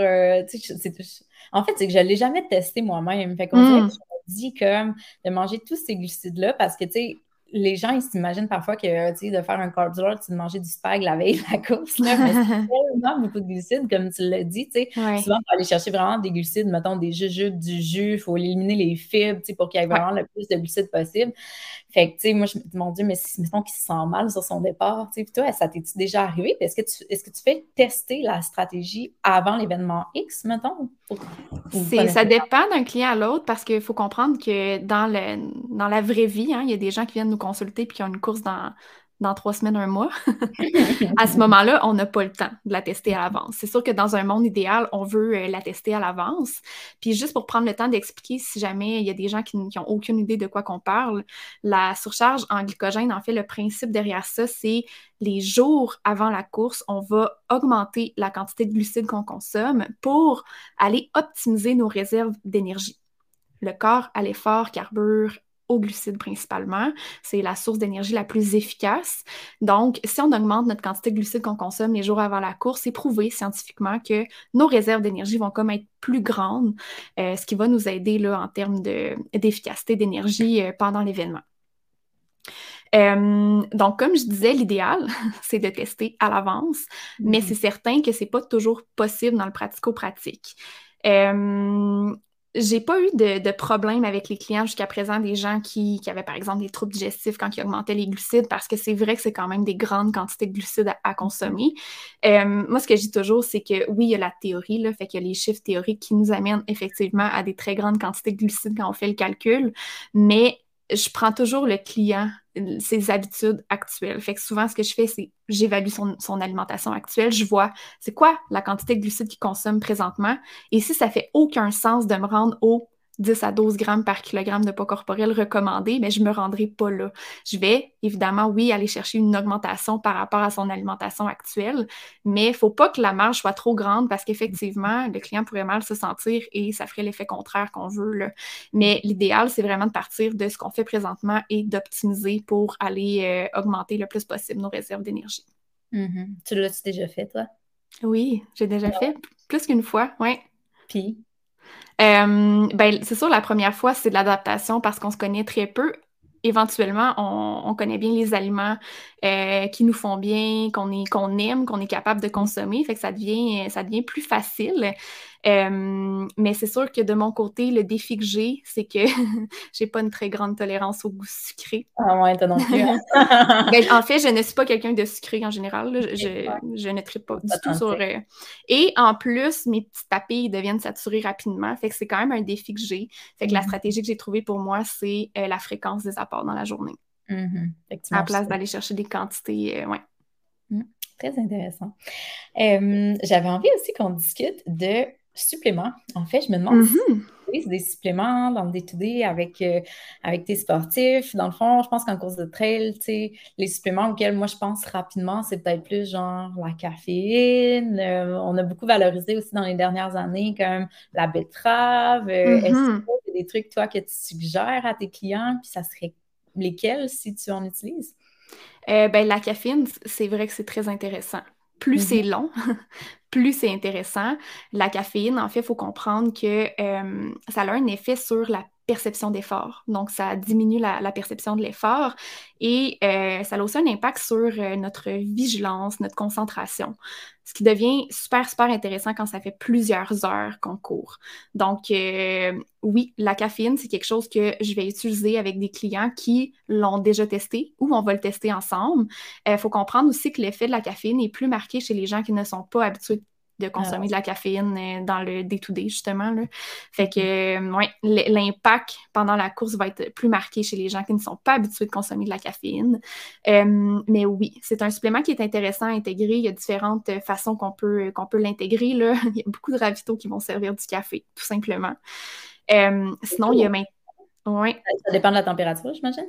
en fait, c'est que je ne l'ai jamais testé moi-même. Fait qu'on dirait mm. que je me dis comme de manger tous ces glucides-là parce que, tu sais, les gens, ils s'imaginent parfois que, tu sais, de faire un load, c'est de manger du spag la veille de la course, là, mais c'est tellement beaucoup de glucides, comme tu l'as dit, tu sais. Souvent, il faut aller chercher vraiment des glucides, mettons des jujubes, du jus, il faut éliminer les fibres, tu sais, pour qu'il y ait vraiment le plus de glucides possible. Fait que, tu sais, moi, je me dis, mon Dieu, mais si, mettons qu'il se sent mal sur son départ, tu sais, puis toi, ça t'est déjà arrivé? Est-ce que, tu, est-ce que tu fais tester la stratégie avant l'événement X, mettons? ça dépend d'un client à l'autre parce qu'il faut comprendre que dans, le, dans la vraie vie, hein, il y a des gens qui viennent nous consulter puis qui ont une course dans, dans trois semaines, un mois, à ce moment-là, on n'a pas le temps de la tester à l'avance. C'est sûr que dans un monde idéal, on veut euh, la tester à l'avance. Puis juste pour prendre le temps d'expliquer, si jamais il y a des gens qui n'ont aucune idée de quoi qu'on parle, la surcharge en glycogène, en fait, le principe derrière ça, c'est les jours avant la course, on va augmenter la quantité de glucides qu'on consomme pour aller optimiser nos réserves d'énergie. Le corps à l'effort carbure aux glucides principalement. C'est la source d'énergie la plus efficace. Donc, si on augmente notre quantité de glucides qu'on consomme les jours avant la course, c'est prouvé scientifiquement que nos réserves d'énergie vont comme être plus grandes, euh, ce qui va nous aider là, en termes d'efficacité d'énergie euh, pendant l'événement. Euh, donc, comme je disais, l'idéal, c'est de tester à l'avance, mais mm-hmm. c'est certain que c'est pas toujours possible dans le pratico-pratique j'ai pas eu de, de, problème avec les clients jusqu'à présent, des gens qui, qui, avaient par exemple des troubles digestifs quand ils augmentaient les glucides, parce que c'est vrai que c'est quand même des grandes quantités de glucides à, consommer. Euh, moi, ce que je dis toujours, c'est que oui, il y a la théorie, là, fait qu'il y a les chiffres théoriques qui nous amènent effectivement à des très grandes quantités de glucides quand on fait le calcul, mais je prends toujours le client, ses habitudes actuelles. Fait que souvent, ce que je fais, c'est j'évalue son, son, alimentation actuelle, je vois c'est quoi la quantité de glucides qu'il consomme présentement. Et si ça fait aucun sens de me rendre au 10 à 12 grammes par kilogramme de poids corporel recommandé, mais je ne me rendrai pas là. Je vais évidemment, oui, aller chercher une augmentation par rapport à son alimentation actuelle, mais il ne faut pas que la marge soit trop grande parce qu'effectivement, le client pourrait mal se sentir et ça ferait l'effet contraire qu'on veut. Là. Mais l'idéal, c'est vraiment de partir de ce qu'on fait présentement et d'optimiser pour aller euh, augmenter le plus possible nos réserves d'énergie. Mm-hmm. Tu l'as-tu déjà fait, toi? Oui, j'ai déjà fait plus qu'une fois, oui. Puis? Euh, ben, c'est sûr, la première fois, c'est de l'adaptation parce qu'on se connaît très peu. Éventuellement, on, connaît bien les aliments euh, qui nous font bien, qu'on aime, qu'on est capable de consommer. Fait que ça devient, ça devient plus facile. Euh, mais c'est sûr que de mon côté, le défi que j'ai, c'est que j'ai pas une très grande tolérance au goût sucré. Ah ouais, t'as non plus. Hein. Ben, en fait, je ne suis pas quelqu'un de sucré en général. Je, je, ne tripe pas du tout sur. Euh, et en plus, mes petites papilles deviennent saturées rapidement. Fait que c'est quand même un défi que j'ai. Fait que la mm-hmm. stratégie que j'ai trouvée pour moi, c'est euh, la fréquence des apports dans la journée. Mm-hmm. À la place d'aller chercher des quantités, ouais. Mm. Très intéressant. J'avais envie aussi qu'on discute de suppléments. En fait, je me demande si mm-hmm. c'est des suppléments dans le day avec, euh, avec tes sportifs. Dans le fond, je pense qu'en course de trail, les suppléments auxquels moi je pense rapidement, c'est peut-être plus genre la caféine. Euh, on a beaucoup valorisé aussi dans les dernières années comme la betterave. Euh, est-ce mm-hmm. qu'il y a des trucs, toi, que tu suggères à tes clients? Puis ça serait lesquels si tu en utilises? ben, la caféine, c'est vrai que c'est très intéressant. Plus c'est mm-hmm. long, plus c'est intéressant. La caféine, en fait, il faut comprendre que euh, ça a un effet sur la perception d'effort. Donc, ça diminue la, perception de l'effort et euh, ça a aussi un impact sur euh, notre vigilance, notre concentration, ce qui devient super, super intéressant quand ça fait plusieurs heures qu'on court. Donc, euh, oui, la caféine, c'est quelque chose que je vais utiliser avec des clients qui l'ont déjà testé ou on va le tester ensemble. Il faut comprendre aussi que l'effet de la caféine est plus marqué chez les gens qui ne sont pas habitués consommer de la caféine euh, dans le day-to-day, justement. Là. Fait que, mm-hmm. euh, ouais, l'impact pendant la course va être plus marqué chez les gens qui ne sont pas habitués de consommer de la caféine. Euh, mais oui, c'est un supplément qui est intéressant à intégrer. Il y a différentes façons qu'on peut, qu'on peut l'intégrer. Il y a beaucoup de ravitaux qui vont servir du café, tout simplement. sinon, il y a maintenant. Ouais. Ça dépend de la température, j'imagine?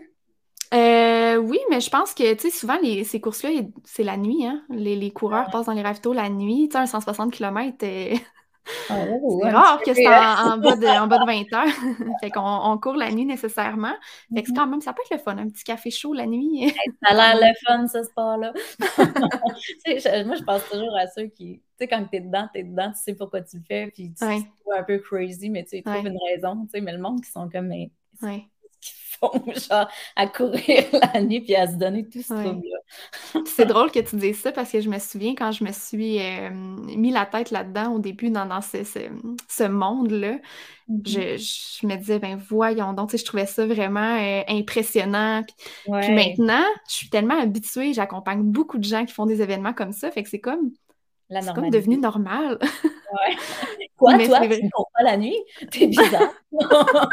Euh, oui, mais je pense que, tu sais, souvent, les, ces courses-là, c'est la nuit, hein? Les, coureurs passent dans les ravitaux la nuit. Tu sais, un 160 km, c'est rare que c'est en, bas de, en bas de 20 heures. fait qu'on on court la nuit nécessairement. Fait que mm-hmm. quand même, ça peut être le fun, un petit café chaud la nuit. ça a l'air le fun, ce sport-là. moi, je pense toujours à ceux qui, tu sais, quand t'es dedans, t'es dedans, tu sais pourquoi tu le fais, puis tu ouais. un peu crazy, mais tu trouves une raison, tu sais, mais le monde qui sont comme, mais genre, à courir la nuit puis à se donner tout ce trouble-là. c'est drôle que tu dises ça parce que je me souviens quand je me suis euh, mis la tête là-dedans au début dans, dans ce, ce, monde-là, mm-hmm. je, me disais, ben voyons donc, je trouvais ça vraiment euh, impressionnant. Puis, maintenant, je suis tellement habituée, j'accompagne beaucoup de gens qui font des événements comme ça, fait que c'est comme c'est comme devenu normal. Ouais. Quoi, toi, tu ne cours pas la nuit? T'es bizarre.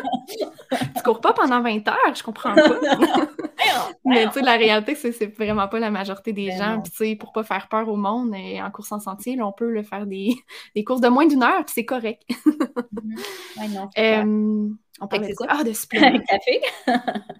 tu cours pas pendant 20 heures, je comprends pas. Mais tu sais, la réalité, c'est c'est vraiment pas la majorité des ben gens. Puis tu sais, pour pas faire peur au monde, et en course en sentier, on peut le faire des, des courses de moins d'une heure, puis c'est correct. Mm-hmm. ouais, non, on parlait de quoi? Ah, de suppléments. café.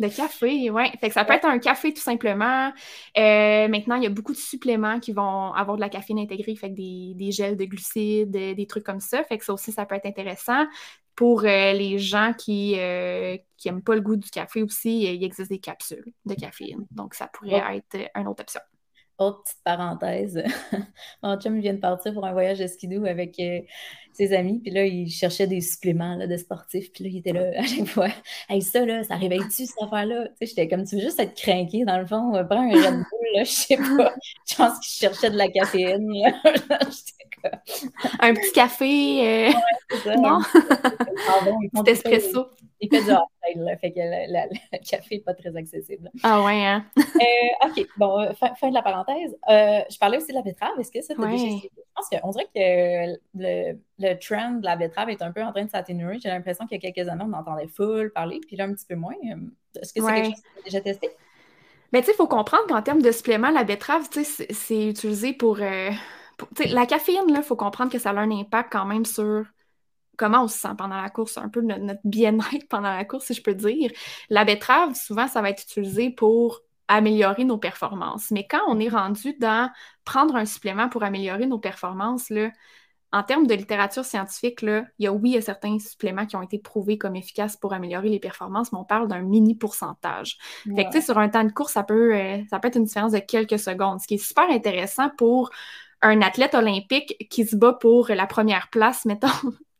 de café, oui. Fait que ça peut être un café tout simplement. Euh, maintenant, il y a beaucoup de suppléments qui vont avoir de la caféine intégrée, fait que des, des gels de glucides, des, trucs comme ça. Fait que ça aussi, ça peut être intéressant. Pour euh, les gens qui n'aiment euh, pas le goût du café aussi, il existe des capsules de caféine. Donc, ça pourrait être une autre option. Autre petite parenthèse, mon chum vient de partir pour un voyage de skidoo avec euh, ses amis, puis là, il cherchait des suppléments là, de sportifs, puis là, il était là à chaque fois. Hey, ça, là, ça réveille-tu cette affaire-là? Tu sais, j'étais comme, tu veux juste être craqué, dans le fond, prends un Red Bull, là, je sais pas. Je pense qu'il cherchait de la caféine, un petit café. Euh... Ouais, ça, non? Un petit espresso. Il fait du hard là, fait que le café n'est pas très accessible. Ah ouais, hein? euh, OK, bon, euh, fin, de la parenthèse. Euh, je parlais aussi de la betterave. Est-ce que ça t'a déjà... Je pense qu'on dirait que le, le, trend de la betterave est un peu en train de s'atténuer. J'ai l'impression qu'il y a quelques années, on entendait full parler, puis là, un petit peu moins. Est-ce que c'est quelque chose que tu as déjà testé? Mais tu sais, il faut comprendre qu'en termes de supplément, la betterave, tu sais, c'est utilisé pour... Euh, la caféine, il faut comprendre que ça a un impact quand même sur comment on se sent pendant la course, un peu notre, bien-être pendant la course, si je peux dire. La betterave, souvent, ça va être utilisé pour améliorer nos performances. Mais quand on est rendu dans prendre un supplément pour améliorer nos performances, là, en termes de littérature scientifique, là, il y a oui, il y a certains suppléments qui ont été prouvés comme efficaces pour améliorer les performances, mais on parle d'un mini pourcentage. Fait que, sur un temps de course, ça peut, euh, ça peut être une différence de quelques secondes, ce qui est super intéressant pour un athlète olympique qui se bat pour la première place, mettons,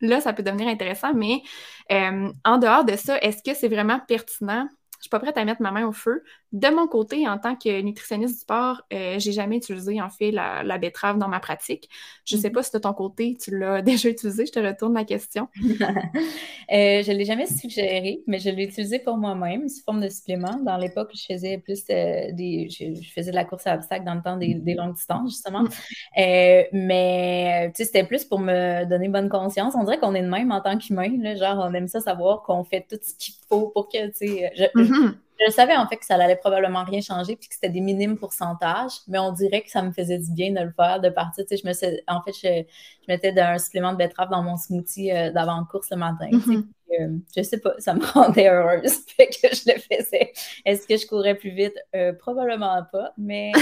là, ça peut devenir intéressant, mais euh, en dehors de ça, est-ce que c'est vraiment pertinent suis pas prête à mettre ma main au feu. De mon côté, en tant que nutritionniste du sport, euh, j'ai jamais utilisé en fait la, betterave dans ma pratique. Je sais mhm. pas si de ton côté, tu l'as déjà utilisé. Je te retourne la question. euh, je l'ai jamais suggéré, mais je l'ai utilisé pour moi-même sous forme de supplément. Dans l'époque, je faisais plus euh, des, je, faisais de la course à obstacles dans le temps des, longues distances justement. Mhm. Euh, mais tu sais, c'était plus pour me donner bonne conscience. On dirait qu'on est de même en tant qu'humain. Genre, on aime ça savoir qu'on fait tout ce qu'il faut pour que tu sais. Je savais en fait que ça allait probablement rien changer puis que c'était des minimes pourcentages, mais on dirait que ça me faisait du bien de le faire, de partir. Tu sais, je me en fait, je, mettais un supplément de betterave dans mon smoothie euh, d'avant-course le matin. Mm-hmm. euh, je sais pas, ça me rendait heureuse, fait que je le faisais. Est-ce que je courais plus vite? Euh, probablement pas, mais,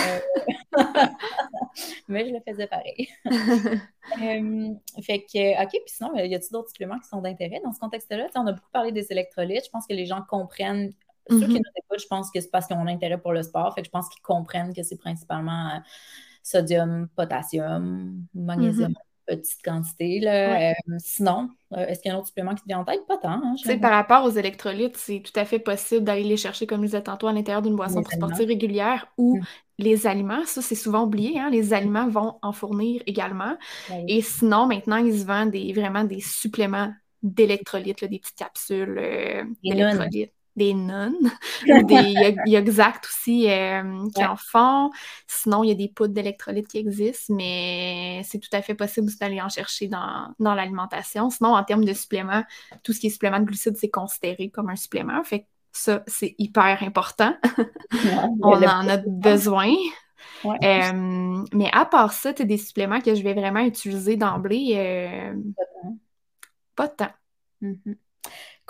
mais je le faisais pareil. fait que, OK, puis sinon, y a-t-il d'autres suppléments qui sont d'intérêt dans ce contexte-là? On a beaucoup parlé des électrolytes. Je pense que les gens comprennent ceux qui mm-hmm. nous écoutent, je pense que c'est parce qu'ils ont un intérêt pour le sport. Fait que je pense qu'ils comprennent que c'est principalement euh, sodium, potassium, magnésium. Mm-hmm. petite quantité. Là. sinon, est-ce qu'il y a un autre supplément qui te vient en tête? Pas tant. Hein, par rapport aux électrolytes, c'est tout à fait possible d'aller les chercher, comme je disais tantôt, à l'intérieur d'une boisson pour sportive régulière ou mmh. les aliments. Ça, c'est souvent oublié. Hein, les aliments vont en fournir également. Ben Et sinon, maintenant, ils se vendent des, vraiment des suppléments d'électrolytes, des petites capsules d'électrolytes des nonnes, ou des exact aussi euh, qui en font. Sinon, il y a des poudres d'électrolytes qui existent, mais c'est tout à fait possible d'aller en chercher dans, l'alimentation. Sinon, en termes de suppléments, tout ce qui est supplément de glucides, c'est considéré comme un supplément. Fait que ça, c'est hyper important. On en a besoin. Euh, mais à part ça, tu as des suppléments que je vais vraiment utiliser d'emblée. Euh, pas de temps. Mm-hmm.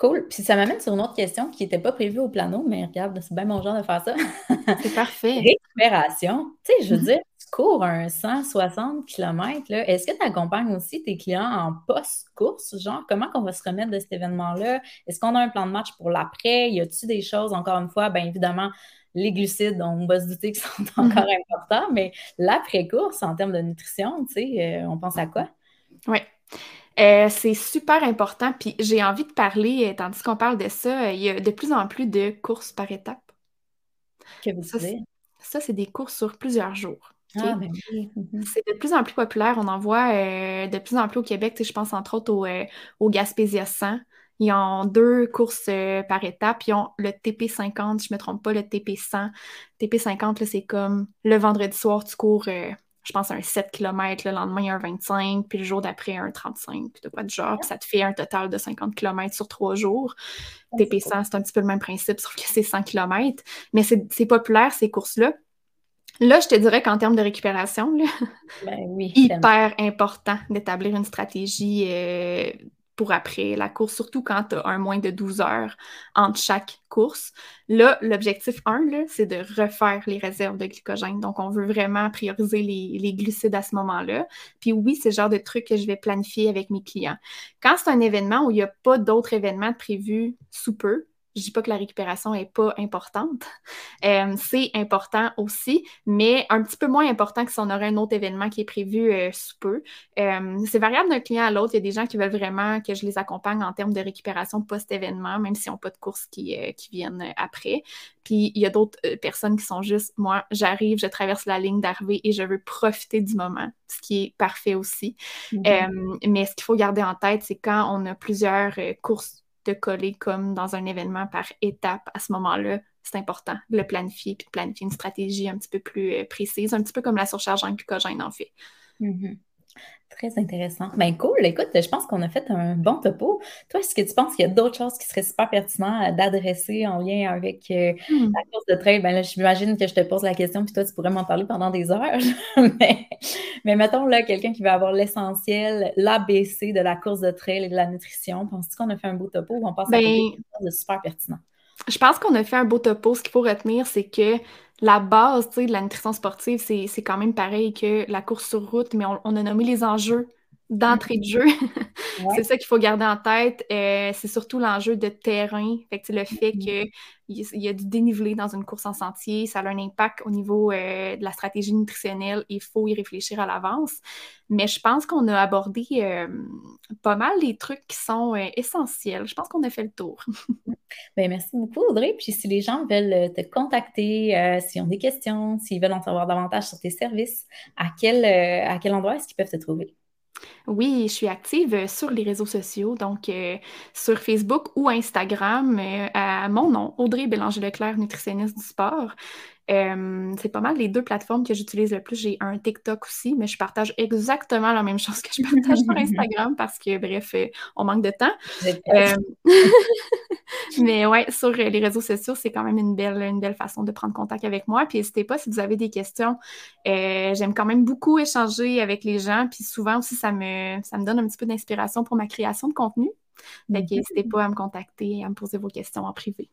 Cool. Puis ça m'amène sur une autre question qui n'était pas prévue au plano, mais regarde, c'est bien mon genre de faire ça. c'est parfait. Récupération. Tu sais, je veux mm-hmm. dire, tu cours un 160 km. Est-ce que tu accompagnes aussi tes clients en post-course? Genre, comment on va se remettre de cet événement-là? Est-ce qu'on a un plan de match pour l'après? Y a-t-il des choses, encore une fois, bien évidemment, les glucides, on va se douter qu'ils sont mm-hmm. encore importants, mais l'après-course, en termes de nutrition, tu sais, euh, on pense à quoi? Oui. Euh, c'est super important. Puis j'ai envie de parler, euh, tandis qu'on parle de ça, euh, il y a de plus en plus de courses par étapes. Que vous ça, ça, c'est des courses sur plusieurs jours. Ah, ben mhm. C'est de plus en plus populaire. On en voit de plus en plus au Québec. Je pense entre autres au, au Gaspésia 100. Ils ont deux courses par étape. Ils ont le TP50, je ne me trompe pas, le TP100. TP50, c'est comme le vendredi soir, tu cours je pense, un 7 km, le lendemain un 25, puis le jour d'après un 35, puis de quoi de genre, puis ça te fait un total de 50 km sur trois jours. TP100, c'est un petit peu le même principe, sauf que c'est 100 km, mais c'est populaire ces courses-là. Là, je te dirais qu'en termes de récupération, ben hyper important d'établir une stratégie euh, après la course, surtout quand tu as un moins de 12 heures entre chaque course. Là, l'objectif 1, c'est de refaire les réserves de glycogène. Donc, on veut vraiment prioriser les, glucides à ce moment-là. Puis oui, c'est le genre de truc que je vais planifier avec mes clients. Quand c'est un événement où il n'y a pas d'autres événements prévus sous peu, je dis pas que la récupération est pas importante. Euh, c'est important aussi, mais un petit peu moins important que si on aurait un autre événement qui est prévu euh, sous peu. Euh, c'est variable d'un client à l'autre. Il y a des gens qui veulent vraiment que je les accompagne en termes de récupération post-événement, même s'ils n'ont pas de courses qui, qui viennent après. Puis il y a d'autres personnes qui sont juste, moi, j'arrive, je traverse la ligne d'arrivée et je veux profiter du moment, ce qui est parfait aussi. Mm-hmm. mais ce qu'il faut garder en tête, c'est quand on a plusieurs courses de coller comme dans un événement par étape à ce moment-là, c'est important de le planifier puis de planifier une stratégie un petit peu plus euh, précise, un petit peu comme la surcharge en glucogène en fait. Mm-hmm. Très intéressant. Ben cool, écoute, je pense qu'on a fait un bon topo. Toi, est-ce que tu penses qu'il y a d'autres choses qui seraient super pertinentes d'adresser en lien avec euh, hmm. la course de trail? Ben là, j'imagine que je te pose la question, puis toi, tu pourrais m'en parler pendant des heures. mais, mais, mettons là, quelqu'un qui va avoir l'essentiel, l'ABC de la course de trail et de la nutrition. Penses-tu qu'on a fait un beau topo ou on pense à quelque ben, chose de super pertinent? Je pense qu'on a fait un beau topo. Ce qu'il faut retenir, c'est que la base de la nutrition sportive, c'est quand même pareil que la course sur route, mais on, a nommé les enjeux d'entrée de jeu. c'est ça qu'il faut garder en tête. Euh, c'est surtout l'enjeu de terrain. Fait le fait mm-hmm. qu'il y a du dénivelé dans une course en sentier, ça a un impact au niveau euh, de la stratégie nutritionnelle. Il faut y réfléchir à l'avance. Mais je pense qu'on a abordé euh, pas mal les trucs qui sont essentiels. Je pense qu'on a fait le tour. Bien, merci beaucoup, Audrey. Puis si les gens veulent te contacter, s'ils ont des questions, s'ils veulent en savoir davantage sur tes services, à quel, à quel endroit est-ce qu'ils peuvent te trouver? Oui, je suis active euh, sur les réseaux sociaux, donc euh, sur Facebook ou Instagram euh, à mon nom, Audrey Bélanger-Leclerc, nutritionniste du sport c'est pas mal les deux plateformes que j'utilise le plus. J'ai un TikTok aussi, mais je partage exactement la même chose que je partage sur Instagram parce que, bref, euh, on manque de temps. mais ouais, sur les réseaux sociaux, c'est quand même une belle, une belle façon de prendre contact avec moi. Puis n'hésitez pas si vous avez des questions. Euh, j'aime quand même beaucoup échanger avec les gens. Puis souvent aussi, ça me, ça me donne un petit peu d'inspiration pour ma création de contenu. Donc, n'hésitez pas à me contacter et à me poser vos questions en privé.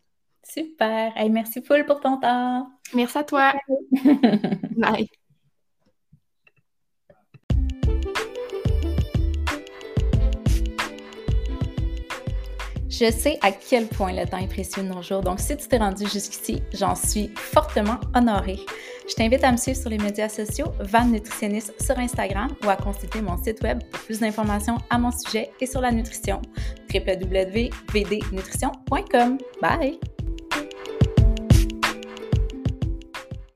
Super. merci Paul pour ton temps. Merci à toi. Bye. Je sais à quel point le temps est précieux de nos jours, donc si tu t'es rendu jusqu'ici, j'en suis fortement honorée. Je t'invite à me suivre sur les médias sociaux, Van Nutritionniste sur Instagram ou à consulter mon site web pour plus d'informations à mon sujet et sur la nutrition, www.vdnutrition.com. Bye!